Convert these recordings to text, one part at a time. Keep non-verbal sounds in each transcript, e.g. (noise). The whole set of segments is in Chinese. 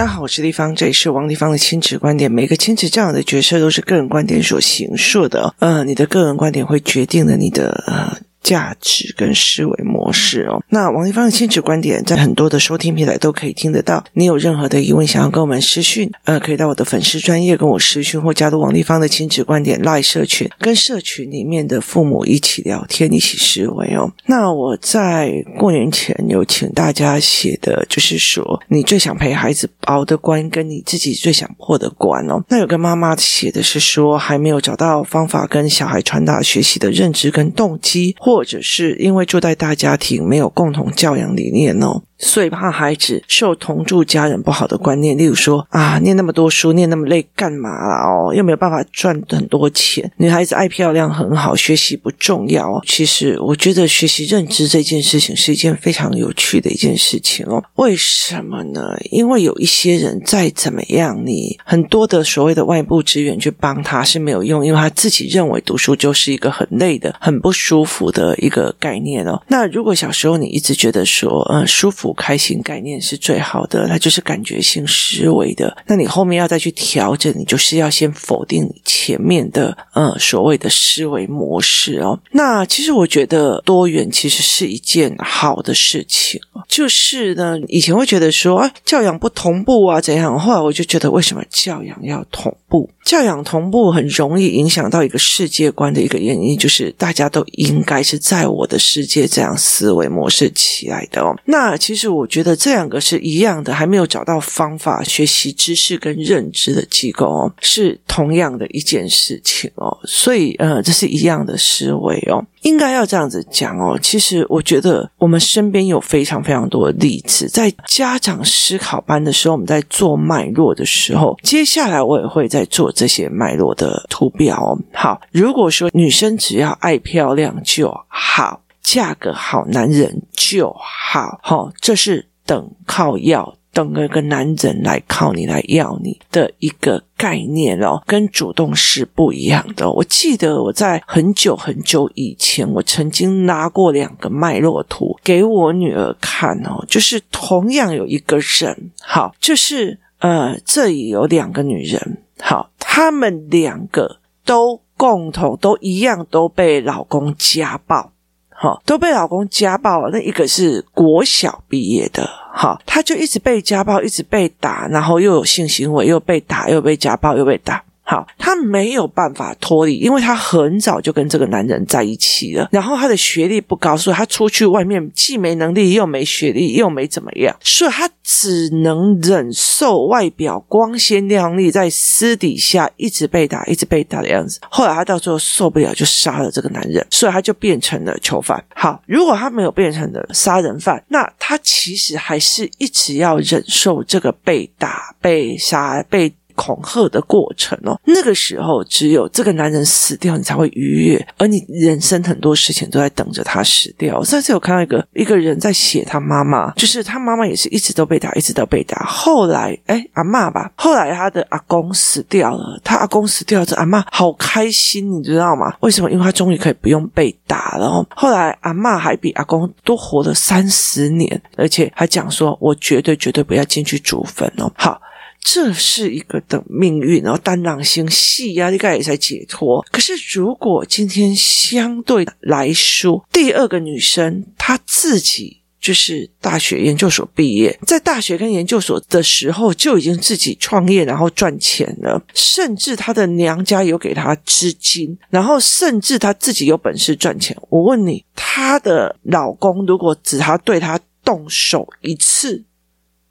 大家好，我是丽芳，这里是王丽芳的亲子观点。每个亲子这样的角色都是个人观点所形塑的，呃，你的个人观点会决定了你的呃。价值跟思维模式哦，那王立芳的亲子观点在很多的收听平台都可以听得到。你有任何的疑问想要跟我们私讯，呃，可以到我的粉丝专业跟我私讯，或加入王立芳的亲子观点 LINE 社群，跟社群里面的父母一起聊天，一起思维哦。那我在过年前有请大家写的，就是说你最想陪孩子熬的关，跟你自己最想破的关哦。那有个妈妈写的是说，还没有找到方法跟小孩传达学习的认知跟动机。或者是因为住在大家庭，没有共同教养理念哦。所以怕孩子受同住家人不好的观念，例如说啊，念那么多书，念那么累，干嘛啦？哦，又没有办法赚很多钱。女孩子爱 (laughs) 漂亮很好，学习不重要。其实我觉得学习认知这件事情是一件非常有趣的一件事情哦。为什么呢？因为有一些人再怎么样，你很多的所谓的外部资源去帮他是没有用，因为他自己认为读书就是一个很累的、很不舒服的一个概念哦。那如果小时候你一直觉得说，嗯，舒服。开心概念是最好的，它就是感觉性思维的。那你后面要再去调整，你就是要先否定前面的呃所谓的思维模式哦。那其实我觉得多元其实是一件好的事情，就是呢，以前会觉得说啊，教养不同步啊怎样，后来我就觉得为什么教养要同步？教养同步很容易影响到一个世界观的一个原因，就是大家都应该是在我的世界这样思维模式起来的哦。那其实是我觉得这两个是一样的，还没有找到方法学习知识跟认知的机构哦，是同样的一件事情哦。所以呃，这是一样的思维哦。应该要这样子讲哦，其实我觉得我们身边有非常非常多的例子，在家长思考班的时候，我们在做脉络的时候，接下来我也会在做这些脉络的图表。好，如果说女生只要爱漂亮就好，嫁个好男人就好，好，这是等靠要。等一个男人来靠你来要你的一个概念哦，跟主动是不一样的。我记得我在很久很久以前，我曾经拿过两个脉络图给我女儿看哦，就是同样有一个人，好，就是呃，这里有两个女人，好，她们两个都共同都一样都被老公家暴。好，都被老公家暴了。那一个是国小毕业的，好，他就一直被家暴，一直被打，然后又有性行为，又被打，又被家暴，又被打。好，他没有办法脱离，因为他很早就跟这个男人在一起了。然后他的学历不高，所以他出去外面既没能力，又没学历，又没怎么样，所以他只能忍受外表光鲜亮丽，在私底下一直被打，一直被打的样子。后来他到最后受不了，就杀了这个男人，所以他就变成了囚犯。好，如果他没有变成了杀人犯，那他其实还是一直要忍受这个被打、被杀、被。恐吓的过程哦，那个时候只有这个男人死掉，你才会愉悦，而你人生很多事情都在等着他死掉。上次有看到一个一个人在写他妈妈，就是他妈妈也是一直都被打，一直都被打。后来，哎，阿嬷吧，后来他的阿公死掉了，他阿公死掉，这阿嬷好开心，你知道吗？为什么？因为他终于可以不用被打了。后来阿嬷还比阿公多活了三十年，而且还讲说：“我绝对绝对不要进去祖坟哦。”好。这是一个的命运，然后单狼星系压力盖也才解脱。可是，如果今天相对来说，第二个女生她自己就是大学研究所毕业，在大学跟研究所的时候就已经自己创业，然后赚钱了，甚至她的娘家有给她资金，然后甚至她自己有本事赚钱。我问你，她的老公如果只他对她动手一次？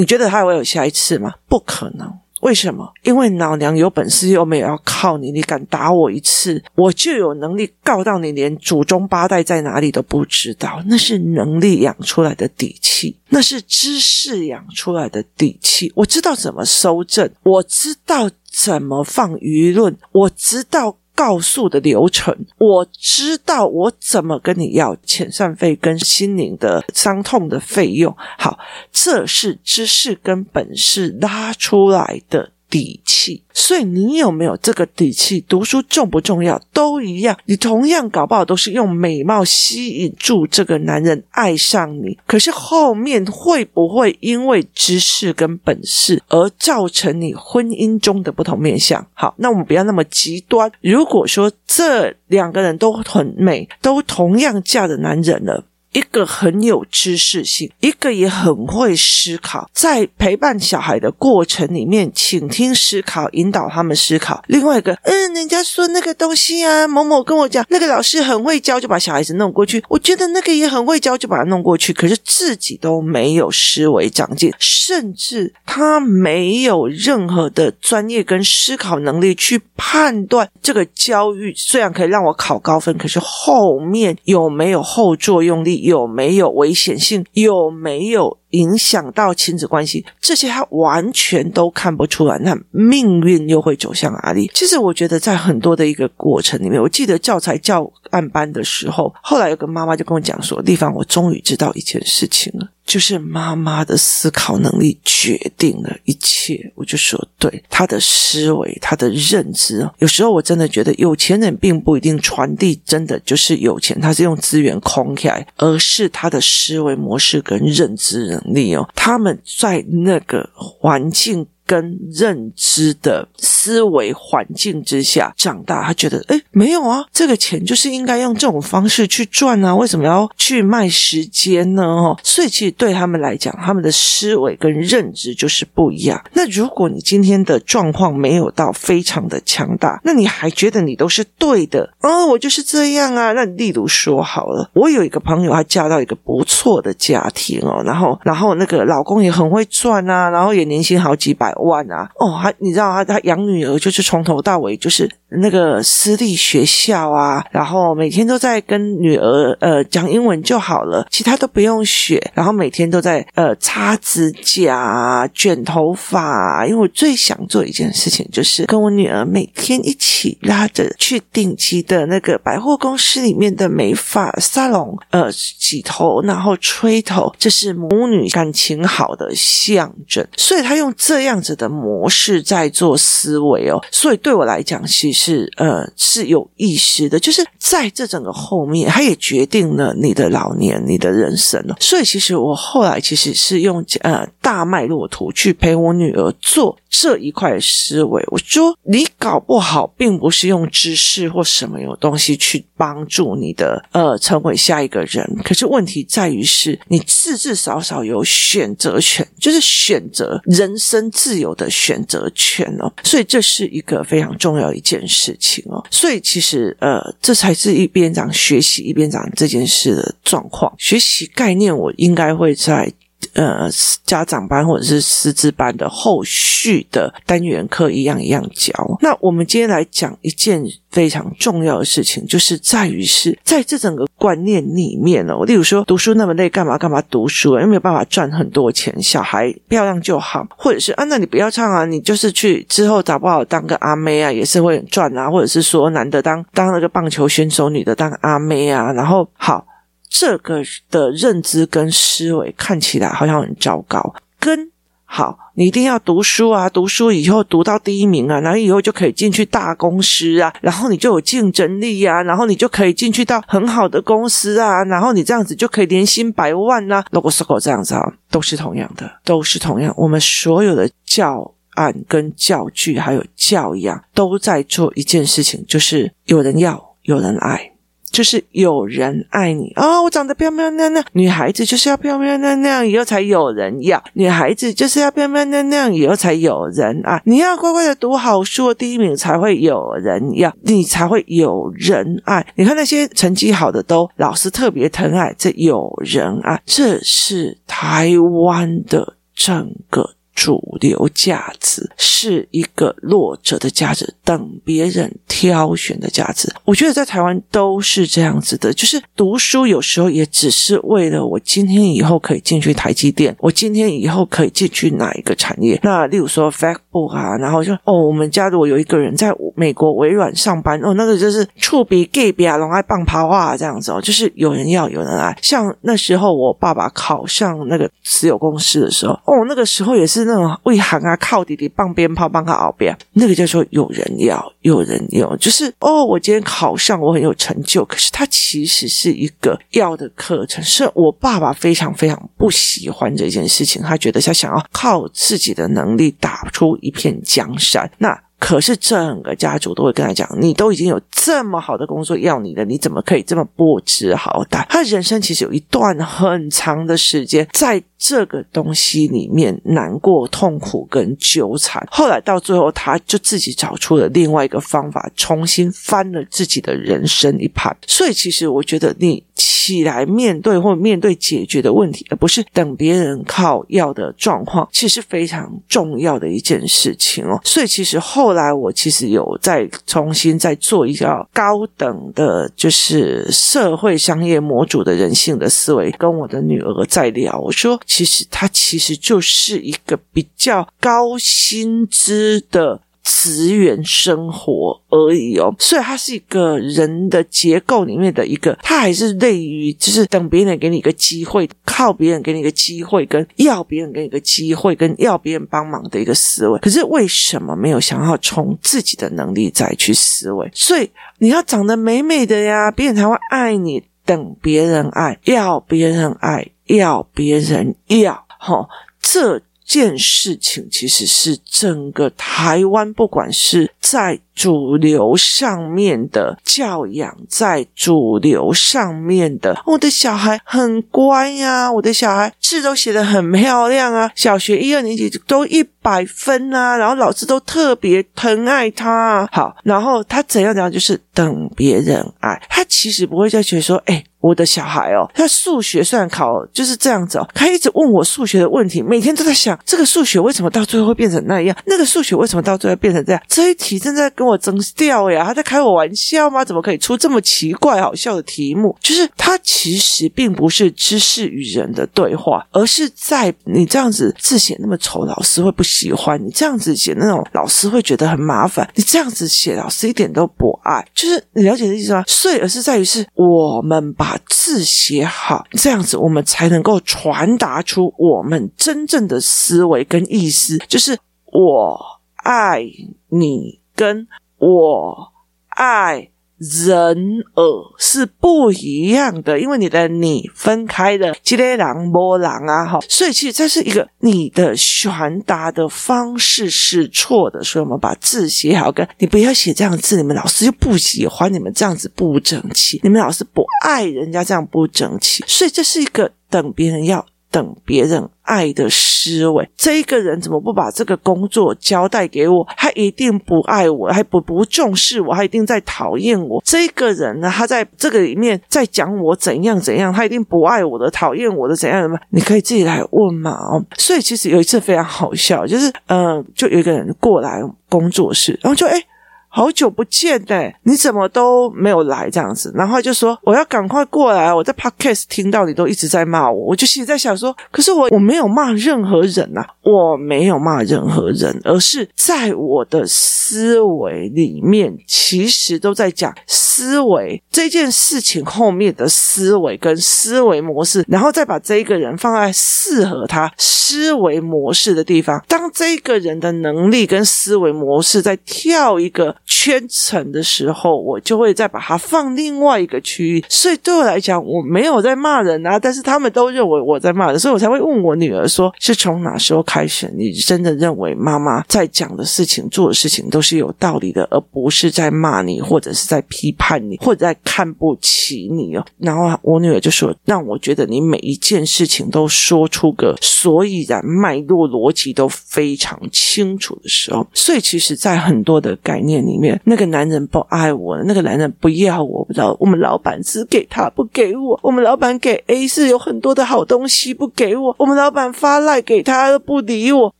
你觉得他还会有下一次吗？不可能。为什么？因为老娘有本事又没有要靠你，你敢打我一次，我就有能力告到你连祖宗八代在哪里都不知道。那是能力养出来的底气，那是知识养出来的底气。我知道怎么收证，我知道怎么放舆论，我知道。告诉的流程，我知道我怎么跟你要遣散费跟心灵的伤痛的费用。好，这是知识跟本事拉出来的底气。所以你有没有这个底气？读书重不重要？都一样。你同样搞不好都是用美貌吸引住这个男人爱上你，可是后面会不会因为知识跟本事而造成你婚姻中的不同面向？好，那我们不要那么极端。如果说这两个人都很美，都同样嫁的男人了。一个很有知识性，一个也很会思考，在陪伴小孩的过程里面，倾听思考，引导他们思考。另外一个，嗯，人家说那个东西啊，某某跟我讲，那个老师很会教，就把小孩子弄过去。我觉得那个也很会教，就把他弄过去。可是自己都没有思维长进，甚至他没有任何的专业跟思考能力去判断这个教育虽然可以让我考高分，可是后面有没有后作用力？有没有危险性？有没有影响到亲子关系？这些他完全都看不出来。那命运又会走向哪里？其实我觉得，在很多的一个过程里面，我记得教材教案班的时候，后来有个妈妈就跟我讲说：“地方，我终于知道一件事情了。”就是妈妈的思考能力决定了一切，我就说对，她的思维，她的认知。有时候我真的觉得，有钱人并不一定传递真的就是有钱，他是用资源空起来，而是他的思维模式跟认知能力哦，他们在那个环境。跟认知的思维环境之下长大，他觉得诶，没有啊，这个钱就是应该用这种方式去赚啊，为什么要去卖时间呢？哦，所以其实对他们来讲，他们的思维跟认知就是不一样。那如果你今天的状况没有到非常的强大，那你还觉得你都是对的？哦，我就是这样啊。那例如说好了，我有一个朋友，她嫁到一个不错的家庭哦，然后然后那个老公也很会赚啊，然后也年薪好几百。万啊，哦，他你知道他他养女儿就是从头到尾就是那个私立学校啊，然后每天都在跟女儿呃讲英文就好了，其他都不用学，然后每天都在呃擦指甲、卷头发。因为我最想做一件事情，就是跟我女儿每天一起拉着去顶级的那个百货公司里面的美发沙龙，呃洗头，然后吹头，这是母女感情好的象征。所以他用这样子。的模式在做思维哦，所以对我来讲，其实呃是有意识的，就是在这整个后面，它也决定了你的老年、你的人生了。所以其实我后来其实是用呃大脉络图去陪我女儿做这一块思维。我说你搞不好，并不是用知识或什么有东西去帮助你的呃成为下一个人，可是问题在于是你至至少少有选择权，就是选择人生自。自由的选择权哦，所以这是一个非常重要一件事情哦。所以其实呃，这才是一边讲学习一边讲这件事的状况。学习概念，我应该会在。呃，家长班或者是师资班的后续的单元课一样一样教。那我们今天来讲一件非常重要的事情，就是在于是在这整个观念里面呢，例如说读书那么累，干嘛干嘛读书？又没有办法赚很多钱，小孩漂亮就好，或者是啊，那你不要唱啊，你就是去之后找不好当个阿妹啊，也是会赚啊，或者是说男的当当那个棒球选手，女的当阿妹啊，然后好。这个的认知跟思维看起来好像很糟糕，跟好，你一定要读书啊，读书以后读到第一名啊，然后以后就可以进去大公司啊，然后你就有竞争力啊，然后你就可以进去到很好的公司啊，然后你这样子就可以年薪百万啊。如果是这样子啊，都是同样的，都是同样。我们所有的教案跟教具还有教养都在做一件事情，就是有人要，有人爱。就是有人爱你哦，我长得漂漂亮亮，女孩子就是要漂漂亮亮，以后才有人要；女孩子就是要漂漂亮亮，以后才有人爱。你要乖乖的读好书，第一名才会有人要，你才会有人爱。你看那些成绩好的都老师特别疼爱，这有人爱，这是台湾的整个。主流价值是一个弱者的价值，等别人挑选的价值。我觉得在台湾都是这样子的，就是读书有时候也只是为了我今天以后可以进去台积电，我今天以后可以进去哪一个产业。那例如说 Facebook 啊，然后就哦，我们家如果有一个人在美国微软上班，哦，那个就是触比 gay 比啊，龙爱棒趴啊这样子哦，就是有人要有人爱。像那时候我爸爸考上那个石油公司的时候，哦，那个时候也是。那种为行啊靠弟弟放鞭炮放个后边，那个叫做有人要有人要，就是哦，我今天考上，我很有成就。可是它其实是一个要的课程，是我爸爸非常非常不喜欢这件事情，他觉得他想要靠自己的能力打出一片江山。那。可是整个家族都会跟他讲：“你都已经有这么好的工作要你了，你怎么可以这么不知好歹？”他人生其实有一段很长的时间在这个东西里面难过、痛苦跟纠缠。后来到最后，他就自己找出了另外一个方法，重新翻了自己的人生一盘。所以，其实我觉得你起来面对或面对解决的问题，而不是等别人靠要的状况，其实非常重要的一件事情哦。所以，其实后。后来我其实有再重新再做一个高等的，就是社会商业模组的人性的思维，跟我的女儿在聊。我说，其实它其实就是一个比较高薪资的。职员生活而已哦，所以它是一个人的结构里面的一个，它还是类于就是等别人给你一个机会，靠别人给你一个机会，跟要别人给你一个机会，跟要别人帮忙的一个思维。可是为什么没有想要从自己的能力再去思维？所以你要长得美美的呀，别人才会爱你。等别人爱，要别人爱，要别人要，齁，这。件事情其实是整个台湾，不管是在主流上面的教养，在主流上面的，我的小孩很乖呀，我的小孩字都写得很漂亮啊，小学一二年级都一百分啊，然后老师都特别疼爱他。好，然后他怎样怎样，就是等别人爱他，其实不会再觉得说，哎。我的小孩哦，他数学虽然考就是这样子哦，他一直问我数学的问题，每天都在想这个数学为什么到最后会变成那样，那个数学为什么到最后变成这样？这一题正在跟我争掉呀，他在开我玩笑吗？怎么可以出这么奇怪好笑的题目？就是他其实并不是知识与人的对话，而是在你这样子字写那么丑，老师会不喜欢你；这样子写那种老师会觉得很麻烦；你这样子写，老师一点都不爱。就是你了解的意思吗？所以而是在于是我们把。字写好，这样子我们才能够传达出我们真正的思维跟意思，就是我爱你，跟我爱。人耳是不一样的，因为你的你分开的，吉雷狼波狼啊，哈，所以其实这是一个你的传达的方式是错的，所以我们把字写好，跟你不要写这样的字，你们老师就不喜欢你们这样子不整齐，你们老师不爱人家这样不整齐，所以这是一个等别人要。等别人爱的思维，这一个人怎么不把这个工作交代给我？他一定不爱我，还不不重视我，他一定在讨厌我。这个人呢，他在这个里面在讲我怎样怎样，他一定不爱我的，讨厌我的，怎样怎么？你可以自己来问嘛。哦，所以其实有一次非常好笑，就是嗯、呃，就有一个人过来工作室，然后就诶好久不见哎，你怎么都没有来这样子？然后就说我要赶快过来。我在 Podcast 听到你都一直在骂我，我就心里在想说，可是我我没有骂任何人呐、我没有骂任何人，而是在我的思维里面，其实都在讲思维这件事情后面的思维跟思维模式，然后再把这一个人放在适合他思维模式的地方。当这个人的能力跟思维模式在跳一个。圈层的时候，我就会再把它放另外一个区域。所以对我来讲，我没有在骂人啊，但是他们都认为我在骂人，所以我才会问我女儿说：“是从哪时候开始，你真的认为妈妈在讲的事情、做的事情都是有道理的，而不是在骂你，或者是在批判你，或者在看不起你哦？”然后我女儿就说：“让我觉得你每一件事情都说出个所以然、脉络、逻辑都非常清楚的时候，所以其实，在很多的概念里。”面那个男人不爱我，那个男人不要我，不知道我们老板只给他不给我，我们老板给 A 是有很多的好东西不给我，我们老板发赖给他都不理我，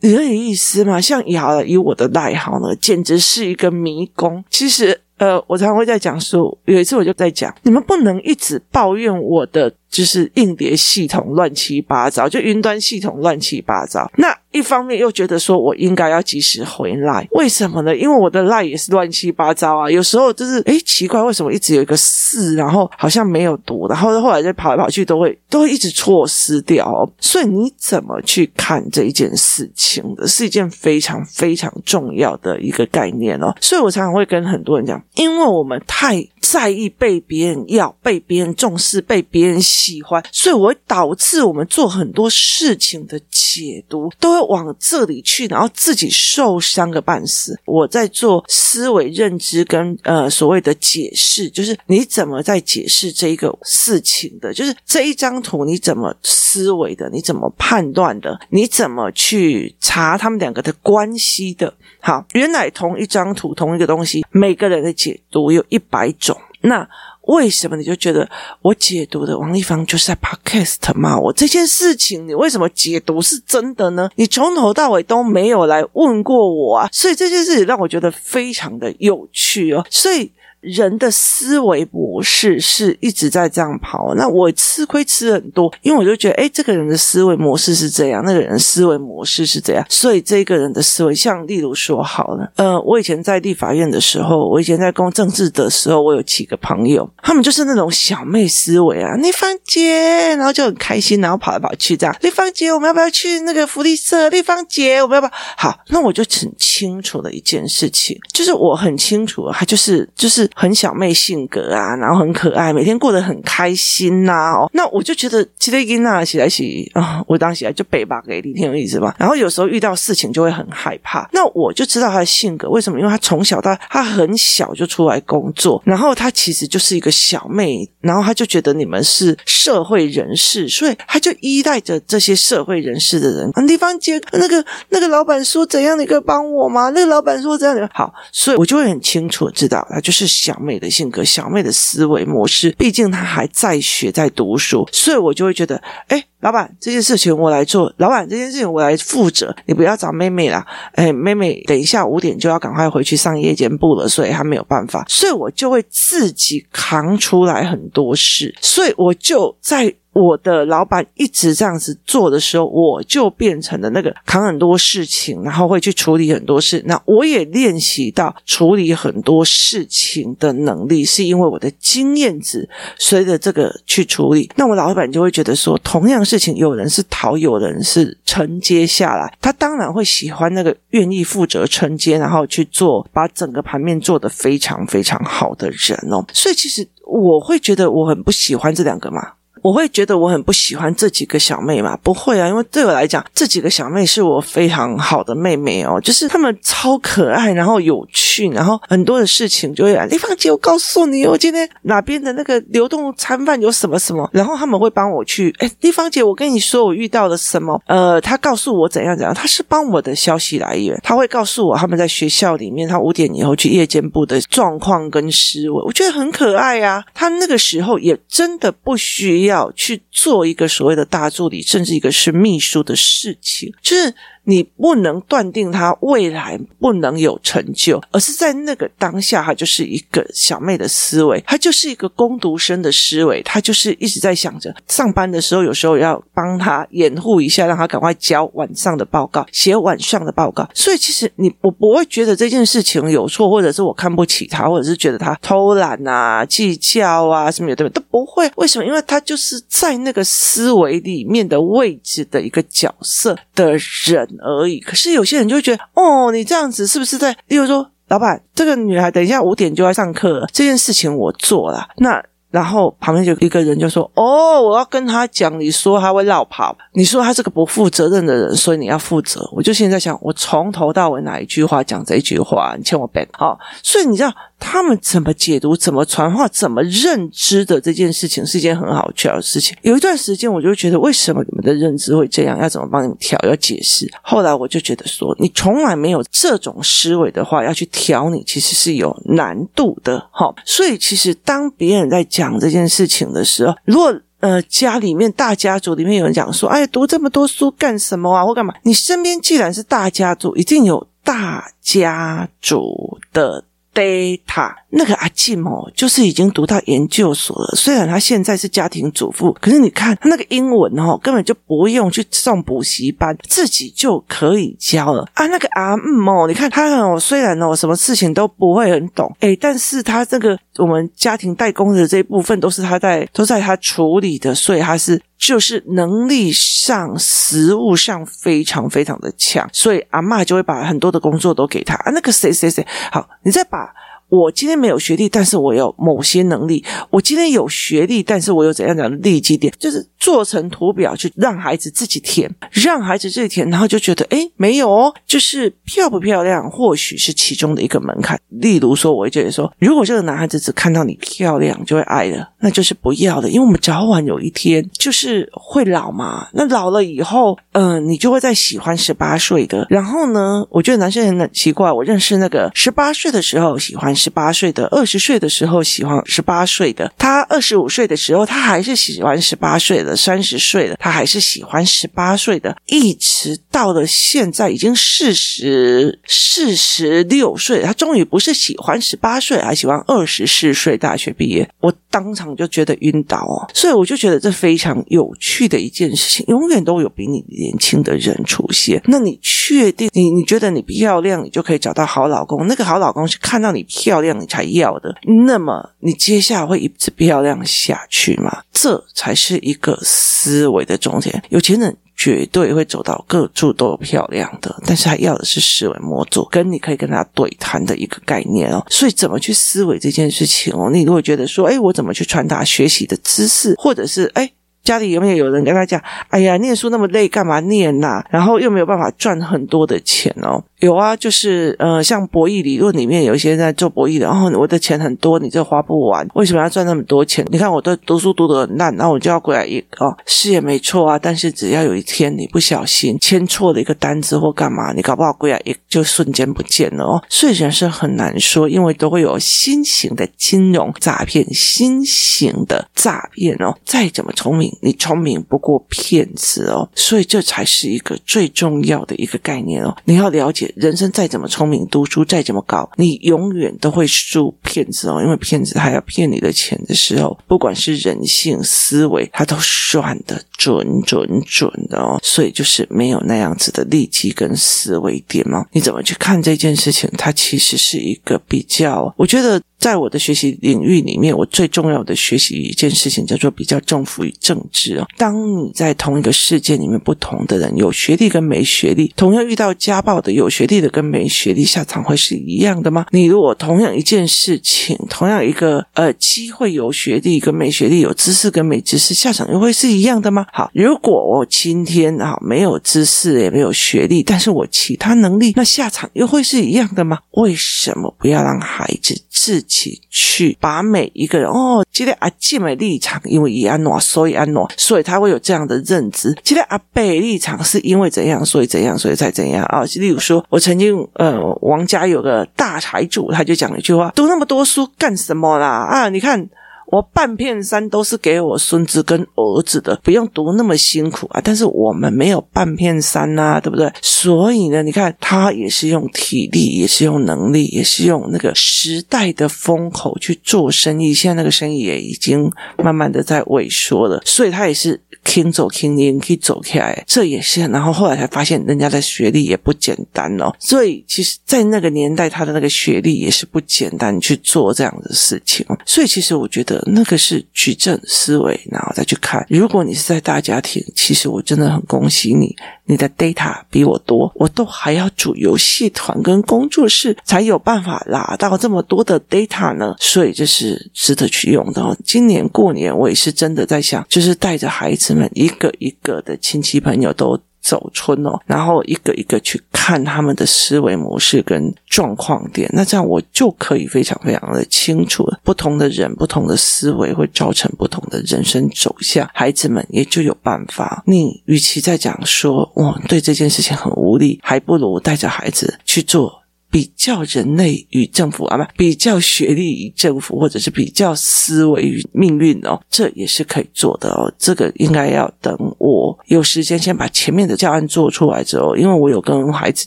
你有意思吗？像以好以我的赖好呢，简直是一个迷宫。其实呃，我常常会在讲说，有一次我就在讲，你们不能一直抱怨我的就是硬碟系统乱七八糟，就云端系统乱七八糟。那一方面又觉得说我应该要及时回来，为什么呢？因为我的赖也是乱七八糟啊，有时候就是诶奇怪，为什么一直有一个四，然后好像没有读，然后后来再跑来跑去都会都会一直错失掉哦。所以你怎么去看这一件事情的，是一件非常非常重要的一个概念哦。所以我常常会跟很多人讲，因为我们太在意被别人要、被别人重视、被别人喜欢，所以我会导致我们做很多事情的解读都会往这里去，然后自己受伤个半死。我在做思维认知跟呃所谓的解释，就是你怎么在解释这一个事情的，就是这一张图你怎么思维的，你怎么判断的，你怎么去查他们两个的关系的。好，原来同一张图同一个东西，每个人的解读有一百种。那为什么你就觉得我解读的王丽芳就是在 Podcast 骂我这件事情？你为什么解读是真的呢？你从头到尾都没有来问过我啊！所以这件事情让我觉得非常的有趣哦。所以。人的思维模式是一直在这样跑，那我吃亏吃很多，因为我就觉得，诶，这个人的思维模式是这样，那个人的思维模式是这样，所以这个人的思维，像例如说好了，呃，我以前在立法院的时候，我以前在公政治的时候，我有几个朋友，他们就是那种小妹思维啊，丽芳姐，然后就很开心，然后跑来跑去这样，丽芳姐，我们要不要去那个福利社？丽芳姐，我们要不要？好，那我就很清楚的一件事情，就是我很清楚，他就是就是。很小妹性格啊，然后很可爱，每天过得很开心呐、哦，那我就觉得起来囡啊，起来起啊，我当起来就北吧给你，挺有意思吧。然后有时候遇到事情就会很害怕，那我就知道他的性格为什么？因为他从小到他很小就出来工作，然后他其实就是一个小妹，然后他就觉得你们是社会人士，所以他就依赖着这些社会人士的人。啊，丽芳姐，那个那个老板说怎样，你可以帮我吗？那个老板说怎样，好，所以我就会很清楚知道他就是。小妹的性格，小妹的思维模式，毕竟她还在学，在读书，所以我就会觉得，哎，老板这件事情我来做，老板这件事情我来负责，你不要找妹妹啦，哎，妹妹等一下五点就要赶快回去上夜间部了，所以她没有办法，所以我就会自己扛出来很多事，所以我就在。我的老板一直这样子做的时候，我就变成了那个扛很多事情，然后会去处理很多事。那我也练习到处理很多事情的能力，是因为我的经验值随着这个去处理。那我老板就会觉得说，同样事情，有人是讨，有人是承接下来，他当然会喜欢那个愿意负责承接，然后去做，把整个盘面做得非常非常好的人哦。所以其实我会觉得我很不喜欢这两个嘛。我会觉得我很不喜欢这几个小妹嘛？不会啊，因为对我来讲，这几个小妹是我非常好的妹妹哦，就是她们超可爱，然后有趣，然后很多的事情就会来。丽芳姐，我告诉你，我今天哪边的那个流动餐饭有什么什么，然后他们会帮我去。哎，丽芳姐，我跟你说，我遇到了什么？呃，他告诉我怎样怎样，他是帮我的消息来源，他会告诉我他们在学校里面，他五点以后去夜间部的状况跟思维，我觉得很可爱啊。他那个时候也真的不需要。要去做一个所谓的大助理，甚至一个是秘书的事情，就是。你不能断定他未来不能有成就，而是在那个当下，他就是一个小妹的思维，他就是一个工读生的思维，他就是一直在想着上班的时候，有时候要帮他掩护一下，让他赶快交晚上的报告，写晚上的报告。所以其实你我不会觉得这件事情有错，或者是我看不起他，或者是觉得他偷懒啊、计较啊什么的对不对都不会。为什么？因为他就是在那个思维里面的位置的一个角色的人。而已。可是有些人就会觉得，哦，你这样子是不是在？例如说，老板，这个女孩等一下五点就要上课了，这件事情我做了。那然后旁边就一个人就说，哦，我要跟他讲，你说他会落跑，你说他是个不负责任的人，所以你要负责。我就现在想，我从头到尾哪一句话讲这一句话，你欠我 back (laughs) 好。所以你知道。他们怎么解读、怎么传话、怎么认知的这件事情，是一件很好笑的事情。有一段时间，我就觉得为什么你们的认知会这样？要怎么帮你们调？要解释。后来我就觉得说，你从来没有这种思维的话，要去调你，其实是有难度的。哈，所以其实当别人在讲这件事情的时候，如果呃家里面大家族里面有人讲说，哎，读这么多书干什么啊？或干嘛？你身边既然是大家族，一定有大家族的。贝塔。那个阿静哦，就是已经读到研究所了。虽然他现在是家庭主妇，可是你看他那个英文哦，根本就不用去上补习班，自己就可以教了啊。那个阿姆哦，你看他哦，虽然哦，什么事情都不会很懂，诶，但是他这个我们家庭代工的这一部分都是他在都在他处理的，所以他是就是能力上、实务上非常非常的强，所以阿嬷就会把很多的工作都给他啊。那个谁谁谁，好，你再把。我今天没有学历，但是我有某些能力。我今天有学历，但是我有怎样讲的利基点，就是做成图表去让孩子自己填，让孩子自己填，然后就觉得，诶，没有哦，就是漂不漂亮，或许是其中的一个门槛。例如说，我会觉得说，如果这个男孩子只看到你漂亮就会爱了，那就是不要的，因为我们早晚有一天就是会老嘛。那老了以后，嗯、你就会再喜欢十八岁的。然后呢，我觉得男生很奇怪，我认识那个十八岁的时候喜欢。十八岁的，二十岁的时候喜欢十八岁的，他二十五岁的时候，他还是喜欢十八岁的，三十岁的，他还是喜欢十八岁的，一直到了现在已经四十四十六岁，他终于不是喜欢十八岁，还喜欢二十四岁大学毕业，我当场就觉得晕倒哦，所以我就觉得这非常有趣的一件事情，永远都有比你年轻的人出现。那你确定你你觉得你漂亮，你就可以找到好老公？那个好老公是看到你漂。漂亮你才要的，那么你接下来会一直漂亮下去吗？这才是一个思维的重点。有钱人绝对会走到各处都有漂亮的，但是他要的是思维模组，跟你可以跟他对谈的一个概念哦。所以怎么去思维这件事情哦？你如果觉得说，哎，我怎么去传达学习的知识，或者是哎。家里有没有有人跟他讲？哎呀，念书那么累，干嘛念呐、然后又没有办法赚很多的钱哦。有啊，就是呃，像博弈理论里面有一些人在做博弈的，然后我的钱很多，你这花不完，为什么要赚那么多钱？你看我都读书读得很烂，然后我就要归来一哦，是也没错啊。但是只要有一天你不小心签错了一个单子或干嘛，你搞不好归来一就瞬间不见了哦。所以人生很难说，因为都会有新型的金融诈骗，新型的诈骗哦。再怎么聪明。你聪明不过骗子哦，所以这才是一个最重要的一个概念哦。你要了解，人生再怎么聪明，读书再怎么高，你永远都会输骗子哦。因为骗子还要骗你的钱的时候，不管是人性思维，他都算得准准准的哦。所以就是没有那样子的利基跟思维点嘛。你怎么去看这件事情？它其实是一个比较，我觉得。在我的学习领域里面，我最重要的学习一件事情叫做比较政府与政治哦。当你在同一个世界里面，不同的人有学历跟没学历，同样遇到家暴的有学历的跟没学历，下场会是一样的吗？你如果同样一件事情，同样一个呃机会，有学历跟没学历，有知识跟没知识，下场又会是一样的吗？好，如果我今天啊没有知识也没有学历，但是我其他能力，那下场又会是一样的吗？为什么不要让孩子自起去把每一个人哦，今天阿姐的立场，因为以安诺，所以安诺，所以他会有这样的认知。今天阿贝立场是因为怎样，所以怎样，所以才怎样啊？例如说，我曾经呃，王家有个大财主，他就讲了一句话：读那么多书干什么啦？啊，你看。我半片山都是给我孙子跟儿子的，不用读那么辛苦啊！但是我们没有半片山呐、对不对？所以呢，你看他也是用体力，也是用能力，也是用那个时代的风口去做生意。现在那个生意也已经慢慢的在萎缩了，所以他也是轻走轻零，可以走起来。这也是，然后后来才发现人家的学历也不简单哦。所以其实，在那个年代，他的那个学历也是不简单去做这样的事情。所以其实我觉得。那个是矩阵思维，然后再去看。如果你是在大家庭，其实我真的很恭喜你，你的 data 比我多，我都还要组游戏团跟工作室，才有办法拿到这么多的 data 呢。所以这是值得去用的。今年过年，我也是真的在想，就是带着孩子们一个一个的亲戚朋友都。走春哦，然后一个一个去看他们的思维模式跟状况点，那这样我就可以非常非常的清楚了。不同的人、不同的思维会造成不同的人生走向，孩子们也就有办法。你与其在讲说，我，对这件事情很无力，还不如带着孩子去做。比较人类与政府啊，不，比较学历与政府，或者是比较思维与命运哦，这也是可以做的哦。这个应该要等我有时间先把前面的教案做出来之后，因为我有跟孩子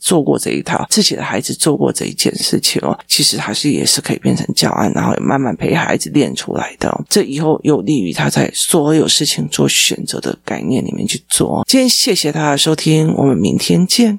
做过这一套，自己的孩子做过这一件事情哦，其实还是也是可以变成教案，然后慢慢陪孩子练出来的哦。这以后有利于他在所有事情做选择的概念里面去做。今天谢谢大家收听，我们明天见。